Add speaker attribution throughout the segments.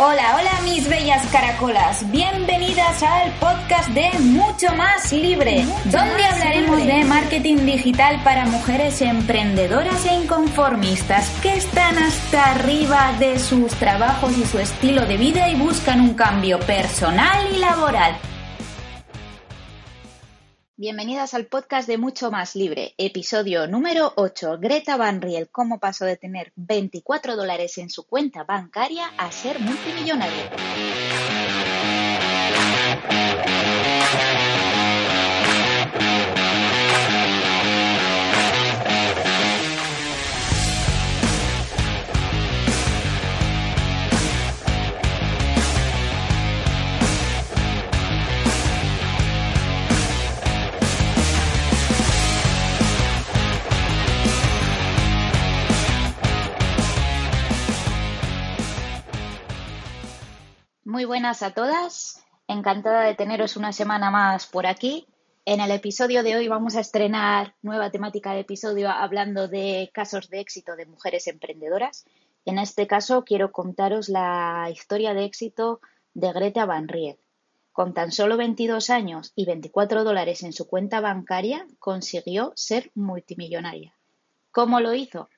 Speaker 1: Hola, hola mis bellas caracolas, bienvenidas al podcast de Mucho Más Libre, donde hablaremos de marketing digital para mujeres emprendedoras e inconformistas que están hasta arriba de sus trabajos y su estilo de vida y buscan un cambio personal y laboral. Bienvenidas al podcast de Mucho Más Libre, episodio número 8. Greta Van Riel, cómo pasó de tener 24 dólares en su cuenta bancaria a ser multimillonaria. Buenas a todas, encantada de teneros una semana más por aquí. En el episodio de hoy vamos a estrenar nueva temática de episodio hablando de casos de éxito de mujeres emprendedoras. En este caso quiero contaros la historia de éxito de Greta Van Riel. Con tan solo 22 años y 24 dólares en su cuenta bancaria, consiguió ser multimillonaria. ¿Cómo lo hizo?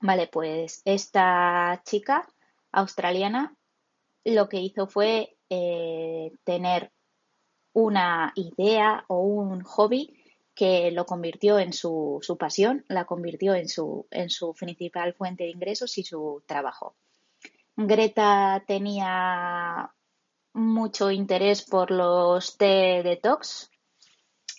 Speaker 1: Vale, pues esta chica australiana lo que hizo fue eh, tener una idea o un hobby que lo convirtió en su, pasión, la convirtió en su, en su principal fuente de ingresos y su trabajo. Greta tenía mucho interés por los té detox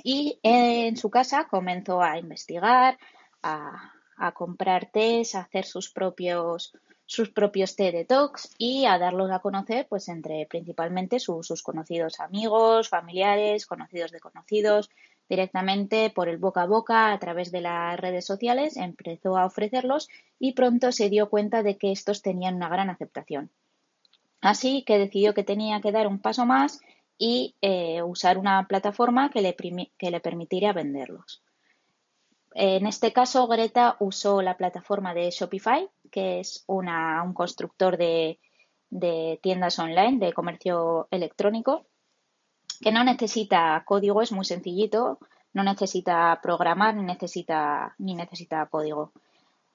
Speaker 1: y en su casa comenzó a investigar, a, a comprar tés, a hacer sus propios sus propios té detox y a darlos a conocer pues entre principalmente sus conocidos amigos, familiares, conocidos de conocidos, directamente por el boca a boca a través de las redes sociales empezó a ofrecerlos y pronto se dio cuenta de que estos tenían una gran aceptación. Así que decidió que tenía que dar un paso más y eh, usar una plataforma que le, que le permitiera venderlos. En este caso, Greta usó la plataforma de Shopify, que es un constructor de, tiendas online, de comercio electrónico, que no necesita código, es muy sencillito, no necesita programar ni necesita, ni necesita código.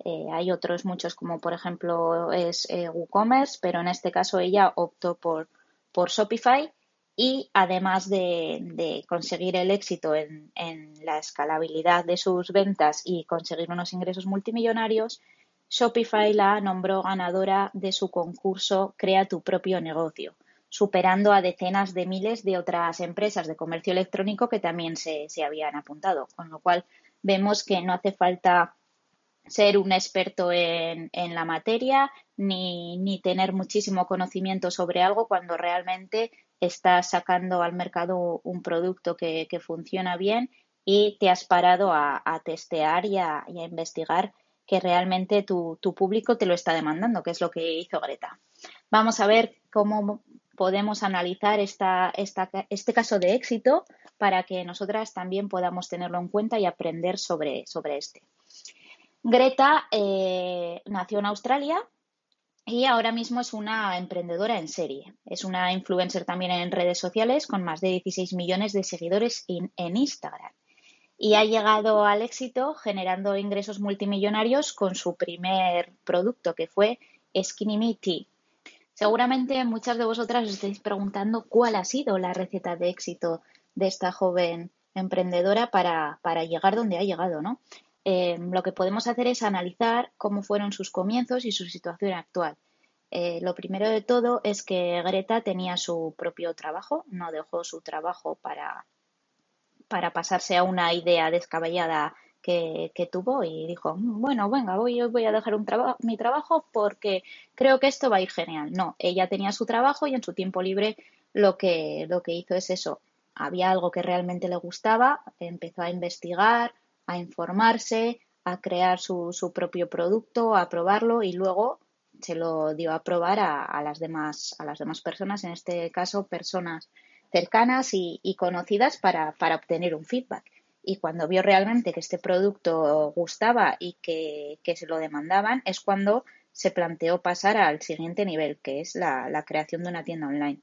Speaker 1: Eh, hay otros muchos, como por ejemplo es eh, WooCommerce, pero en este caso ella optó por Shopify y además de, conseguir el éxito en, la escalabilidad de sus ventas y conseguir unos ingresos multimillonarios, Shopify la nombró ganadora de su concurso Crea tu propio negocio, superando a decenas de miles de otras empresas de comercio electrónico que también se, se habían apuntado, con lo cual vemos que no hace falta ser un experto en, en la materia ni, ni, tener muchísimo conocimiento sobre algo cuando realmente estás sacando al mercado un producto que, funciona bien y te has parado a, testear y a, investigar que realmente tu, público te lo está demandando, que es lo que hizo Greta. Vamos a ver cómo podemos analizar esta, este caso de éxito para que nosotras también podamos tenerlo en cuenta y aprender sobre, sobre este. Greta eh, nació en Australia, y ahora mismo es una emprendedora en serie. Es una influencer también en redes sociales con más de 16 millones de seguidores en Instagram. Y ha llegado al éxito generando ingresos multimillonarios con su primer producto, que fue Skinny Me Tea. Seguramente muchas de vosotras os estáis preguntando cuál ha sido la receta de éxito de esta joven emprendedora para, para llegar donde ha llegado, ¿no? Eh, lo que podemos hacer es analizar cómo fueron sus comienzos y su situación actual. Eh, lo primero de todo es que Greta tenía su propio trabajo, no dejó su trabajo para, para pasarse a una idea descabellada que, tuvo y dijo, mm, bueno, venga, voy, voy a dejar un mi trabajo porque creo que esto va a ir genial. No, ella tenía su trabajo y en su tiempo libre lo que, lo que hizo es eso. Había algo que realmente le gustaba, empezó a investigar, a informarse, a crear su, su propio producto, a probarlo y luego se lo dio a probar a, las demás, a las demás personas, en este caso personas cercanas y, conocidas para, obtener un feedback. Y cuando vio realmente que este producto gustaba y que, se lo demandaban, es cuando se planteó pasar al siguiente nivel, que es la, creación de una tienda online.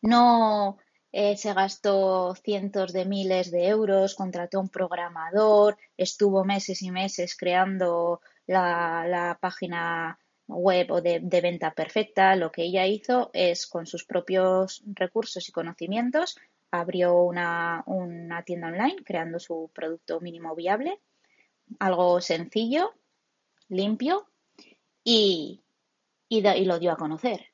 Speaker 1: No eh, se gastó cientos de miles de euros, contrató un programador, estuvo meses y meses creando la página web o de, venta perfecta, lo que ella hizo es con sus propios recursos y conocimientos abrió una, tienda online creando su producto mínimo viable, algo sencillo, limpio y, y, lo dio a conocer.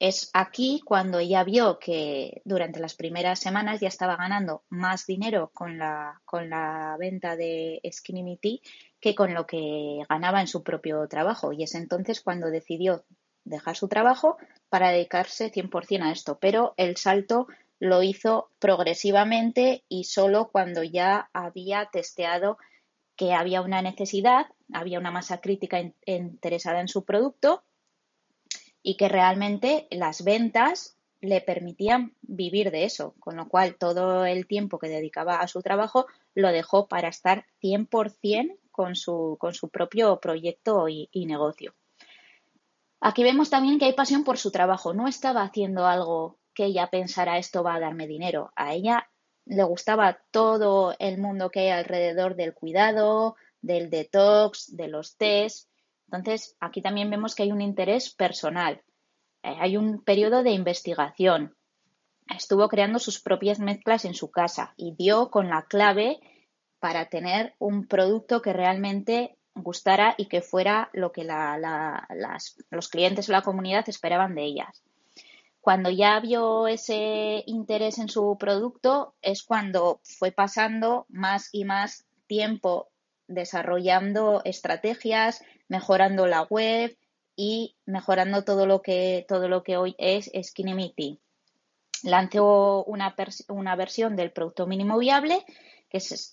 Speaker 1: Es aquí cuando ella vio que durante las primeras semanas ya estaba ganando más dinero con la, con la venta de Skinny que con lo que ganaba en su propio trabajo. Y es entonces cuando decidió dejar su trabajo para dedicarse 100% a esto. Pero el salto lo hizo progresivamente y solo cuando ya había testeado que había una necesidad, había una masa crítica interesada en su producto y que realmente las ventas le permitían vivir de eso, con lo cual todo el tiempo que dedicaba a su trabajo lo dejó para estar 100% con su, con su propio proyecto y, negocio. Aquí vemos también que hay pasión por su trabajo. No estaba haciendo algo que ella pensara esto va a darme dinero. A ella le gustaba todo el mundo que hay alrededor del cuidado, del detox, de los test. Entonces, aquí también vemos que hay un interés personal. Eh, hay un periodo de investigación. Estuvo creando sus propias mezclas en su casa y dio con la clave para tener un producto que realmente gustara y que fuera lo que los clientes o la comunidad esperaban de ellas. Cuando ya vio ese interés en su producto es cuando fue pasando más y más tiempo desarrollando estrategias, mejorando la web y mejorando todo lo que, todo lo que hoy es Skinny Lanzó una, una versión del producto mínimo viable que es,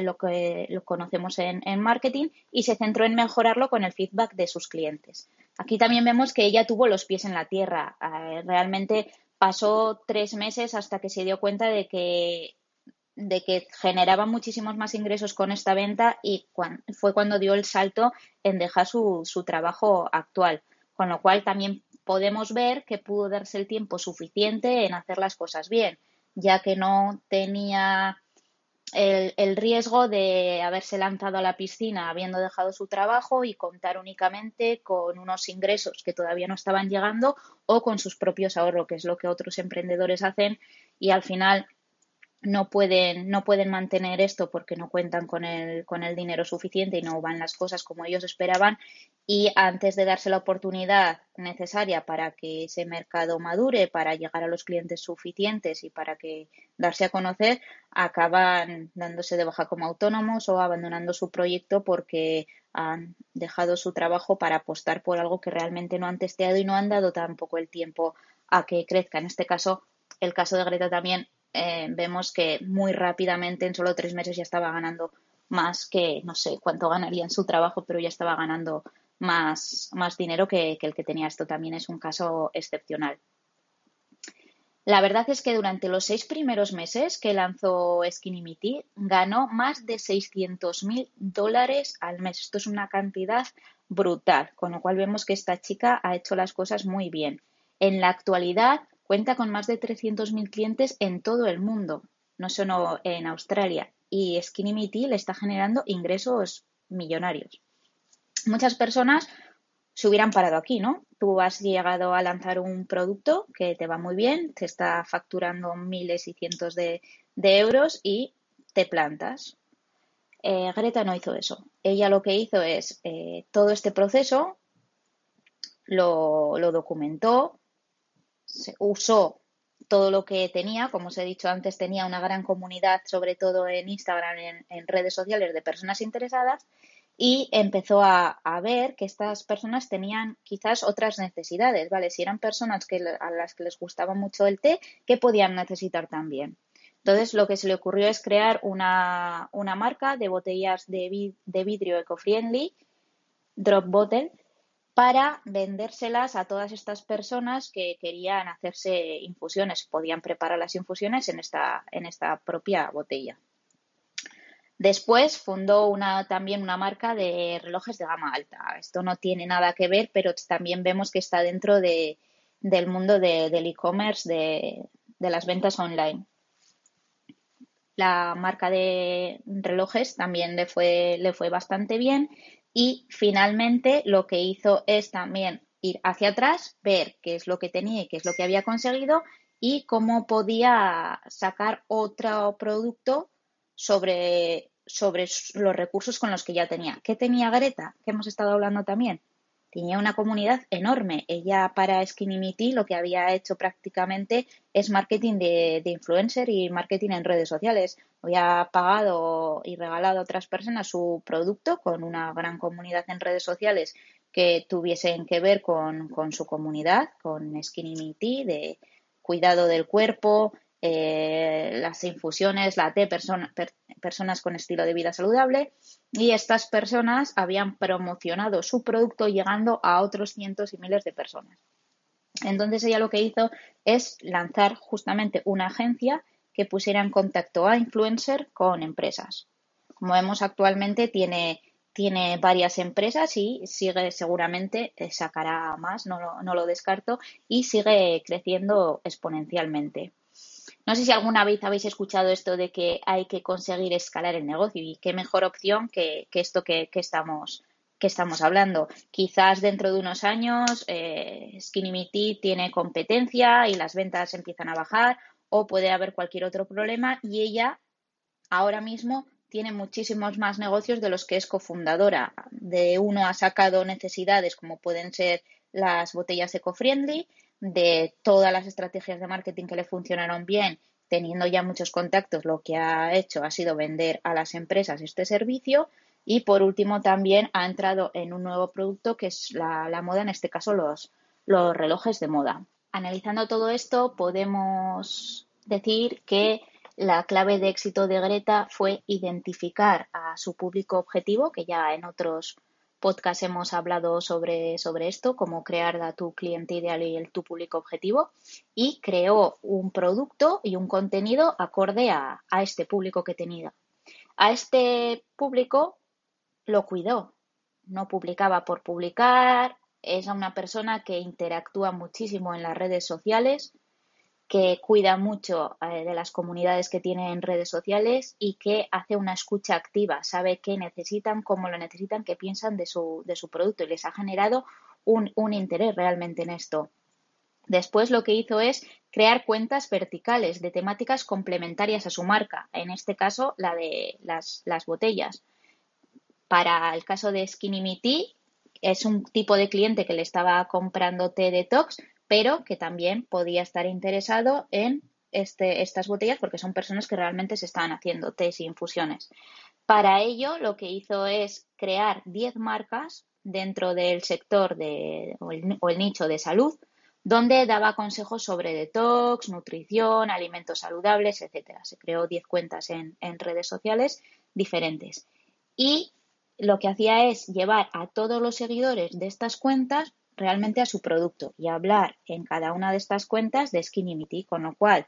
Speaker 1: lo que lo conocemos en, marketing, y se centró en mejorarlo con el feedback de sus clientes. Aquí también vemos que ella tuvo los pies en la tierra. Eh, realmente pasó tres meses hasta que se dio cuenta de que de que generaba muchísimos más ingresos con esta venta y fue cuando dio el salto en dejar su, su trabajo actual. Con lo cual también podemos ver que pudo darse el tiempo suficiente en hacer las cosas bien, ya que no tenía el, riesgo de haberse lanzado a la piscina habiendo dejado su trabajo y contar únicamente con unos ingresos que todavía no estaban llegando o con sus propios ahorros, que es lo que otros emprendedores hacen y al final no pueden, no pueden mantener esto porque no cuentan con el, con el dinero suficiente y no van las cosas como ellos esperaban. Y antes de darse la oportunidad necesaria para que ese mercado madure, para llegar a los clientes suficientes y para que darse a conocer, acaban dándose de baja como autónomos o abandonando su proyecto porque han dejado su trabajo para apostar por algo que realmente no han testeado y no han dado tampoco el tiempo a que crezca. En este caso, el caso de Greta también eh, vemos que muy rápidamente, en solo tres meses, ya estaba ganando más que, no sé cuánto ganaría en su trabajo, pero ya estaba ganando más, más dinero que, el que tenía. Esto también es un caso excepcional. La verdad es que durante los seis primeros meses que lanzó Skinny ganó más de 600 mil dólares al mes. Esto es una cantidad brutal, con lo cual vemos que esta chica ha hecho las cosas muy bien. En la actualidad Cuenta con más de 300.000 clientes en todo el mundo, no solo en Australia, y Skinny le está generando ingresos millonarios. Muchas personas se hubieran parado aquí, ¿no? Tú has llegado a lanzar un producto que te va muy bien, te está facturando miles y cientos de, euros y te plantas. Eh, Greta no hizo eso. Ella lo que hizo es eh, todo este proceso lo, lo documentó, usó todo lo que tenía. Como os he dicho antes, tenía una gran comunidad, sobre todo en Instagram, en, en redes sociales, de personas interesadas y empezó a, ver que estas personas tenían quizás otras necesidades, ¿vale? Si eran personas que, a las que les gustaba mucho el té, ¿qué podían necesitar también? Entonces, lo que se le ocurrió es crear una, una marca de botellas de, de vidrio eco-friendly, Drop Bottle, para vendérselas a todas estas personas que querían hacerse infusiones, podían preparar las infusiones en esta, en esta propia botella. Después fundó una, también una marca de relojes de gama alta. Esto no tiene nada que ver, pero también vemos que está dentro de, del mundo de, del e-commerce, de, de las ventas online. La marca de relojes también le fue, le fue bastante bien y finalmente lo que hizo es también ir hacia atrás, ver qué es lo que tenía y qué es lo que había conseguido y cómo podía sacar otro producto sobre, sobre los recursos con los que ya tenía. ¿Qué tenía Greta? Que hemos estado hablando también. Tenía una comunidad enorme. Ella para Skinny lo que había hecho prácticamente es marketing de, influencer y marketing en redes sociales. Había pagado y regalado a otras personas su producto con una gran comunidad en redes sociales que tuviesen que ver con, su comunidad, con Skinny de cuidado del cuerpo, eh, las infusiones, la T, personas con estilo de vida saludable, y estas personas habían promocionado su producto llegando a otros cientos y miles de personas. Entonces ella lo que hizo es lanzar justamente una agencia que pusiera en contacto a influencer con empresas. Como vemos actualmente tiene, tiene varias empresas y sigue seguramente, eh, sacará más, no no lo descarto, y sigue creciendo exponencialmente. No sé si alguna vez habéis escuchado esto de que hay que conseguir escalar el negocio y qué mejor opción que, esto que, estamos, que estamos hablando. Quizás dentro de unos años eh, Skinny tiene competencia y las ventas empiezan a bajar o puede haber cualquier otro problema y ella ahora mismo tiene muchísimos más negocios de los que es cofundadora. De uno ha sacado necesidades como pueden ser las botellas eco-friendly, de todas las estrategias de marketing que le funcionaron bien, teniendo ya muchos contactos, lo que ha hecho ha sido vender a las empresas este servicio. Y por último, también ha entrado en un nuevo producto que es la, moda, en este caso los, los relojes de moda. Analizando todo esto, podemos decir que la clave de éxito de Greta fue identificar a su público objetivo, que ya en otros podcast hemos hablado sobre, sobre esto, cómo crear a tu cliente ideal y el, tu público objetivo, y creó un producto y un contenido acorde a, a este público que tenía. A este público lo cuidó, no publicaba por publicar, es una persona que interactúa muchísimo en las redes sociales, que cuida mucho eh, de las comunidades que tiene en redes sociales y que hace una escucha activa, sabe qué necesitan, cómo lo necesitan, qué piensan de su, de su producto y les ha generado un, un interés realmente en esto. Después lo que hizo es crear cuentas verticales de temáticas complementarias a su marca, en este caso la de las, las botellas. Para el caso de Skinny Me es un tipo de cliente que le estaba comprando té detox, pero que también podía estar interesado en este, estas botellas porque son personas que realmente se están haciendo test y infusiones. Para ello, lo que hizo es crear 10 marcas dentro del sector o, el, nicho de salud, donde daba consejos sobre detox, nutrición, alimentos saludables, etcétera. Se creó 10 cuentas en, en redes sociales diferentes. Y lo que hacía es llevar a todos los seguidores de estas cuentas realmente a su producto y hablar en cada una de estas cuentas de Skinny con lo cual,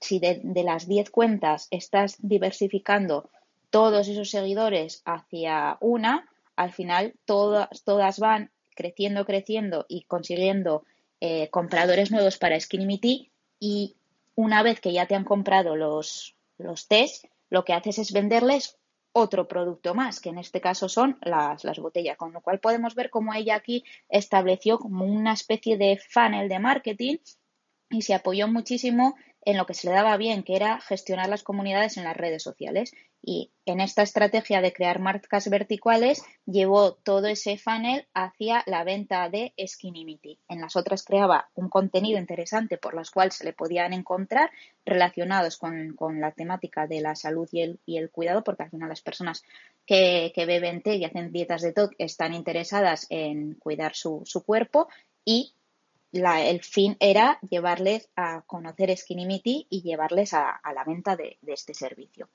Speaker 1: si de, las 10 cuentas estás diversificando todos esos seguidores hacia una, al final todas, todas van creciendo, creciendo y consiguiendo eh, compradores nuevos para Skinny y una vez que ya te han comprado los, los test, lo que haces es venderles otro producto más, que en este caso son las, las botellas, con lo cual podemos ver cómo ella aquí estableció como una especie de funnel de marketing y se apoyó muchísimo en lo que se le daba bien, que era gestionar las comunidades en las redes sociales. Y en esta estrategia de crear marcas verticales llevó todo ese funnel hacia la venta de Skinimity. En las otras creaba un contenido interesante por las cuales se le podían encontrar relacionados con, la temática de la salud y el, y el, cuidado, porque al final las personas que, beben té y hacen dietas de TOC están interesadas en cuidar su, su cuerpo y el fin era llevarles a conocer Skinimity y llevarles a, la venta de, este servicio.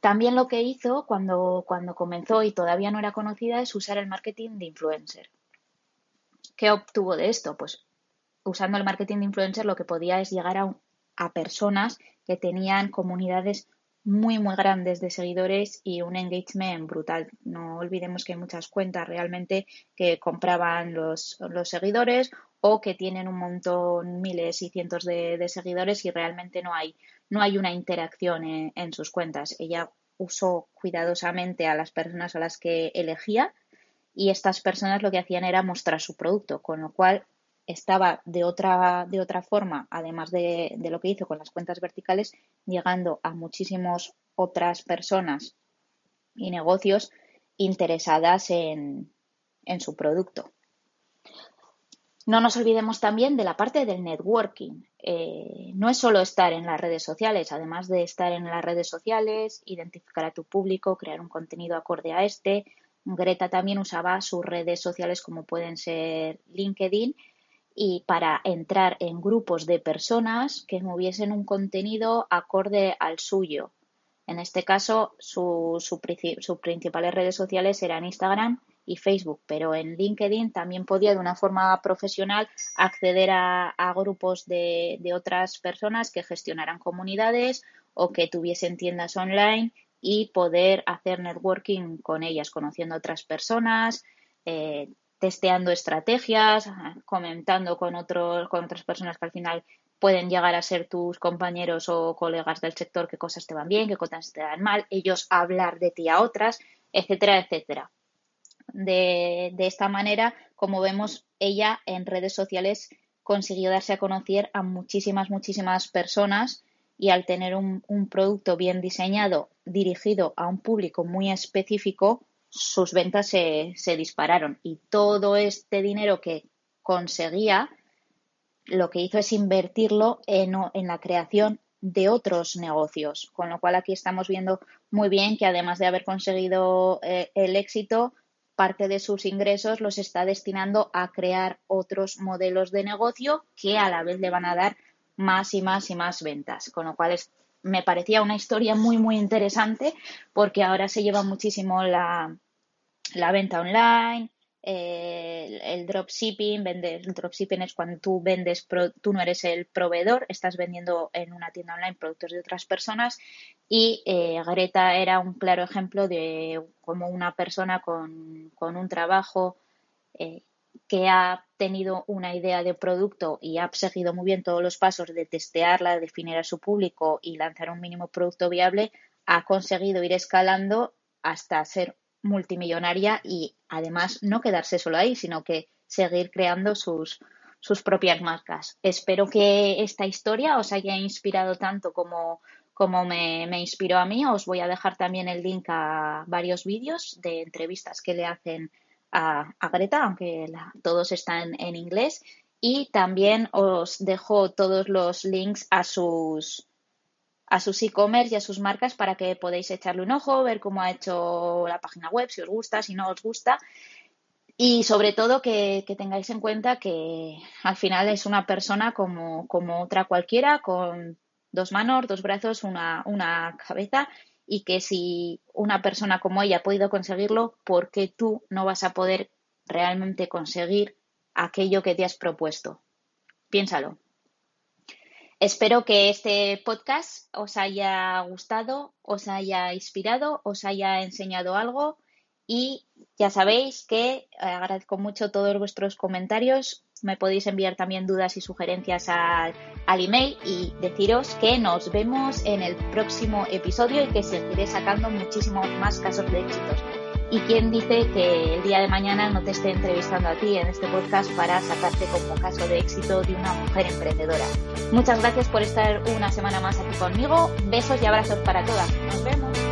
Speaker 1: También lo que hizo cuando, cuando comenzó y todavía no era conocida es usar el marketing de influencer. ¿Qué obtuvo de esto? Pues usando el marketing de influencer lo que podía es llegar a, a personas que tenían comunidades muy, muy grandes de seguidores y un engagement brutal. No olvidemos que hay muchas cuentas realmente que compraban los, los seguidores o que tienen un montón, miles y cientos de, seguidores y realmente no hay, no hay una interacción en, sus cuentas. Ella usó cuidadosamente a las personas a las que elegía y estas personas lo que hacían era mostrar su producto, con lo cual estaba de otra, de otra forma, además de, lo que hizo con las cuentas verticales, llegando a muchísimas otras personas y negocios interesadas en, su producto. No nos olvidemos también de la parte del networking. Eh, no es solo estar en las redes sociales, además de estar en las redes sociales, identificar a tu público, crear un contenido acorde a este. Greta también usaba sus redes sociales como pueden ser LinkedIn y para entrar en grupos de personas que moviesen un contenido acorde al suyo. En este caso, sus principales redes sociales eran Instagram y Facebook, pero en LinkedIn también podía de una forma profesional acceder a, grupos de, otras personas que gestionaran comunidades o que tuviesen tiendas online y poder hacer networking con ellas, conociendo otras personas, eh, testeando estrategias, comentando con, con otras personas que al final pueden llegar a ser tus compañeros o colegas del sector qué cosas te van bien, qué cosas te van mal, ellos hablar de ti a otras, etcétera, etcétera. De, esta manera, como vemos, ella en redes sociales consiguió darse a conocer a muchísimas, muchísimas personas y al tener un producto bien diseñado, dirigido a un público muy específico, sus ventas se, dispararon. Y todo este dinero que conseguía lo que hizo es invertirlo en, en, la creación de otros negocios, con lo cual aquí estamos viendo muy bien que además de haber conseguido eh, el éxito, parte de sus ingresos los está destinando a crear otros modelos de negocio que a la vez le van a dar más y más y más ventas, con lo cual es me parecía una historia muy, muy interesante porque ahora se lleva muchísimo la, la venta online, el, dropshipping, vender, el dropshipping es cuando tú vendes, tú no eres el proveedor, estás vendiendo en una tienda online productos de otras personas. Y eh, Greta era un claro ejemplo de cómo una persona con, un trabajo eh, que ha tenido una idea de producto y ha seguido muy bien todos los pasos de testearla, definir a su público y lanzar un mínimo producto viable, ha conseguido ir escalando hasta ser multimillonaria y además no quedarse solo ahí, sino que seguir creando sus, sus propias marcas. Espero que esta historia os haya inspirado tanto como, como me, inspiró a mí. Os voy a dejar también el link a varios vídeos de entrevistas que le hacen a, Greta, aunque todos están en inglés. Y también os dejo todos los links a sus, a sus e-commerce y a sus marcas para que podáis echarle un ojo, ver cómo ha hecho la página web, si os gusta, si no os gusta. Y sobre todo que, tengáis en cuenta que al final es una persona como, como otra cualquiera, con dos manos, dos brazos, una, una cabeza, y que si una persona como ella ha podido conseguirlo, ¿por qué tú no vas a poder realmente conseguir aquello que te has propuesto? Piénsalo. Espero que este podcast os haya gustado, os haya inspirado, os haya enseñado algo y ya sabéis que agradezco mucho todos vuestros comentarios. Me podéis enviar también dudas y sugerencias al, email y deciros que nos vemos en el próximo episodio y que seguiré sacando muchísimos más casos de éxitos. Y quién dice que el día de mañana no te esté entrevistando a ti en este podcast para sacarte como caso de éxito de una mujer emprendedora. Muchas gracias por estar una semana más aquí conmigo. Besos y abrazos para todas. Nos vemos.